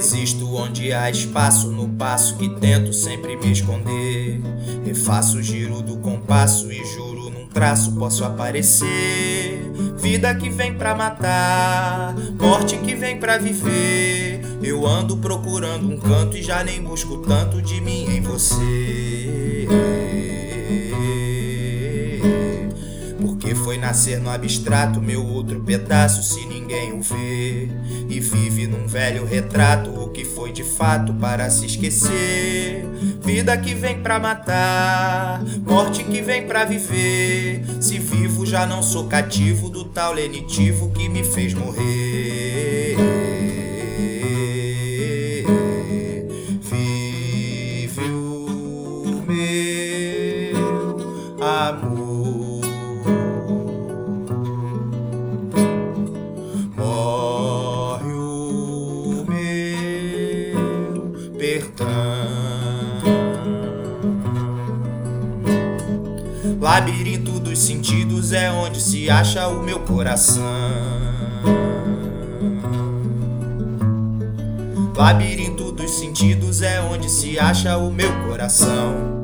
Existo onde há espaço no passo que tento sempre me esconder. Refaço o giro do compasso e juro num traço posso aparecer. Vida que vem pra matar, morte que vem pra viver. Eu ando procurando um canto e já nem busco tanto de mim em você. Porque foi nascer no abstrato meu outro pedaço se ninguém o vê velho retrato o que foi de fato para se esquecer. Vida que vem pra matar, morte que vem pra viver. Se vivo já não sou cativo do tal lenitivo que me fez morrer. Vive o meu amor perdão. Labirinto dos sentidos é onde se acha o meu coração. Labirinto dos sentidos é onde se acha o meu coração.